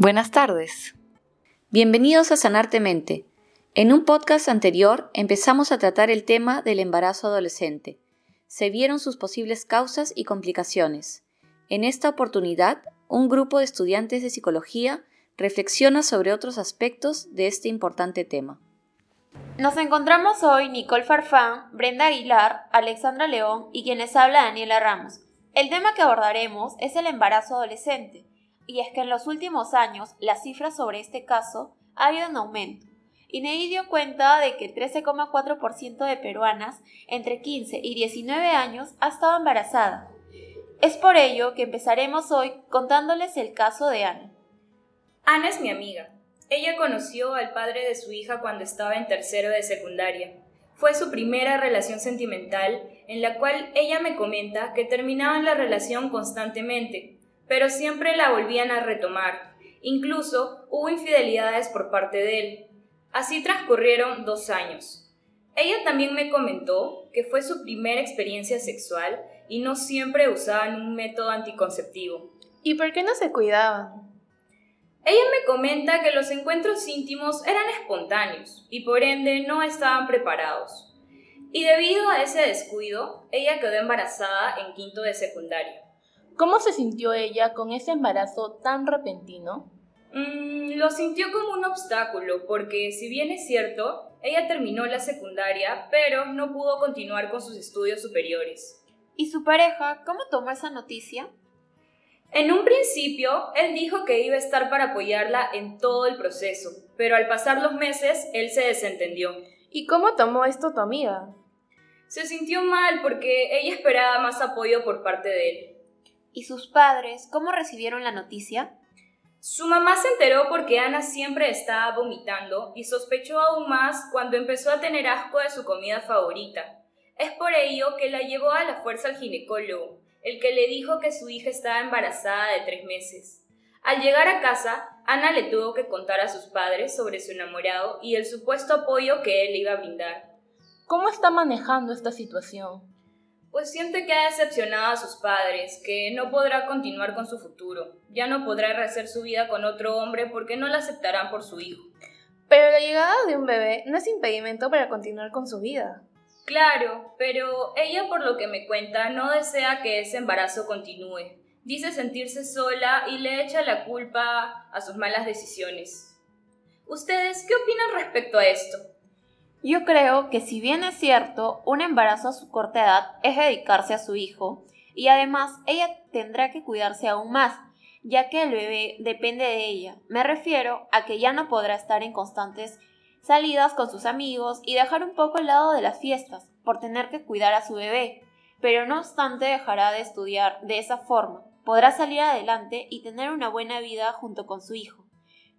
Buenas tardes. Bienvenidos a Sanarte Mente. En un podcast anterior empezamos a tratar el tema del embarazo adolescente. Se vieron sus posibles causas y complicaciones. En esta oportunidad, un grupo de estudiantes de psicología reflexiona sobre otros aspectos de este importante tema. Nos encontramos hoy Nicole Farfán, Brenda Aguilar, Alexandra León y quienes habla Daniela Ramos. El tema que abordaremos es el embarazo adolescente y es que en los últimos años las cifras sobre este caso ha ido en aumento. INEI dio cuenta de que el 13,4% de peruanas entre 15 y 19 años ha estado embarazada. Es por ello que empezaremos hoy contándoles el caso de Ana. Ana es mi amiga. Ella conoció al padre de su hija cuando estaba en tercero de secundaria. Fue su primera relación sentimental en la cual ella me comenta que terminaban la relación constantemente, pero siempre la volvían a retomar. Incluso hubo infidelidades por parte de él. Así transcurrieron dos años. Ella también me comentó que fue su primera experiencia sexual y no siempre usaban un método anticonceptivo. ¿Y por qué no se cuidaban? Ella me comenta que los encuentros íntimos eran espontáneos y por ende no estaban preparados. Y debido a ese descuido, ella quedó embarazada en quinto de secundaria. ¿Cómo se sintió ella con ese embarazo tan repentino? Mm, lo sintió como un obstáculo, porque si bien es cierto, ella terminó la secundaria, pero no pudo continuar con sus estudios superiores. ¿Y su pareja cómo tomó esa noticia? En un principio, él dijo que iba a estar para apoyarla en todo el proceso, pero al pasar los meses, él se desentendió. ¿Y cómo tomó esto tu amiga? Se sintió mal porque ella esperaba más apoyo por parte de él. ¿Y sus padres cómo recibieron la noticia? Su mamá se enteró porque Ana siempre estaba vomitando y sospechó aún más cuando empezó a tener asco de su comida favorita. Es por ello que la llevó a la fuerza al ginecólogo, el que le dijo que su hija estaba embarazada de tres meses. Al llegar a casa, Ana le tuvo que contar a sus padres sobre su enamorado y el supuesto apoyo que él iba a brindar. ¿Cómo está manejando esta situación? Pues siente que ha decepcionado a sus padres, que no podrá continuar con su futuro, ya no podrá rehacer su vida con otro hombre porque no la aceptarán por su hijo. Pero la llegada de un bebé no es impedimento para continuar con su vida. Claro, pero ella por lo que me cuenta no desea que ese embarazo continúe. Dice sentirse sola y le echa la culpa a sus malas decisiones. ¿Ustedes qué opinan respecto a esto? Yo creo que si bien es cierto, un embarazo a su corta edad es dedicarse a su hijo, y además ella tendrá que cuidarse aún más, ya que el bebé depende de ella. Me refiero a que ya no podrá estar en constantes salidas con sus amigos y dejar un poco el lado de las fiestas, por tener que cuidar a su bebé, pero no obstante dejará de estudiar de esa forma, podrá salir adelante y tener una buena vida junto con su hijo.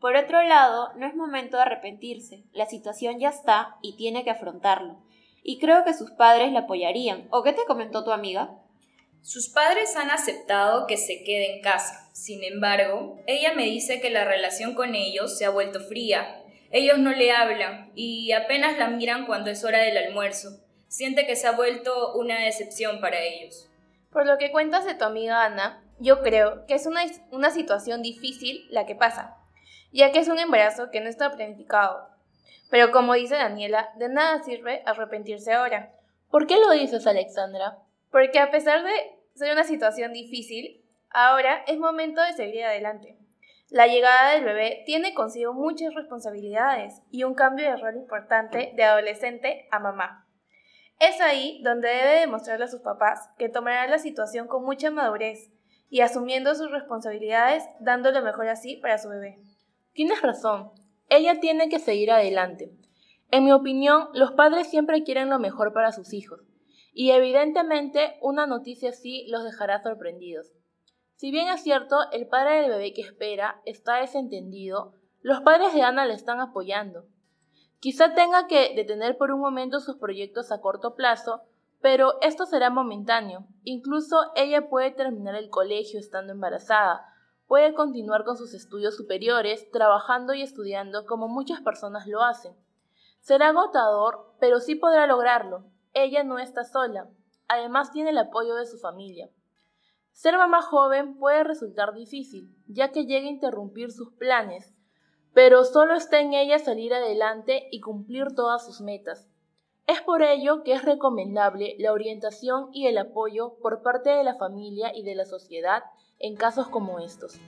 Por otro lado, no es momento de arrepentirse, la situación ya está y tiene que afrontarlo. Y creo que sus padres la apoyarían. ¿O qué te comentó tu amiga? Sus padres han aceptado que se quede en casa. Sin embargo, ella me dice que la relación con ellos se ha vuelto fría. Ellos no le hablan y apenas la miran cuando es hora del almuerzo. Siente que se ha vuelto una decepción para ellos. Por lo que cuentas de tu amiga Ana, yo creo que es una, una situación difícil la que pasa ya que es un embarazo que no está planificado. Pero como dice Daniela, de nada sirve arrepentirse ahora. ¿Por qué lo dices, Alexandra? Porque a pesar de ser una situación difícil, ahora es momento de seguir adelante. La llegada del bebé tiene consigo muchas responsabilidades y un cambio de rol importante de adolescente a mamá. Es ahí donde debe demostrarle a sus papás que tomará la situación con mucha madurez y asumiendo sus responsabilidades, dando lo mejor así para su bebé. Tienes razón, ella tiene que seguir adelante. En mi opinión, los padres siempre quieren lo mejor para sus hijos, y evidentemente una noticia así los dejará sorprendidos. Si bien es cierto, el padre del bebé que espera está desentendido, los padres de Ana le están apoyando. Quizá tenga que detener por un momento sus proyectos a corto plazo, pero esto será momentáneo. Incluso ella puede terminar el colegio estando embarazada, puede continuar con sus estudios superiores, trabajando y estudiando como muchas personas lo hacen. Será agotador, pero sí podrá lograrlo. Ella no está sola. Además tiene el apoyo de su familia. Ser mamá joven puede resultar difícil, ya que llega a interrumpir sus planes, pero solo está en ella salir adelante y cumplir todas sus metas. Es por ello que es recomendable la orientación y el apoyo por parte de la familia y de la sociedad en casos como estos.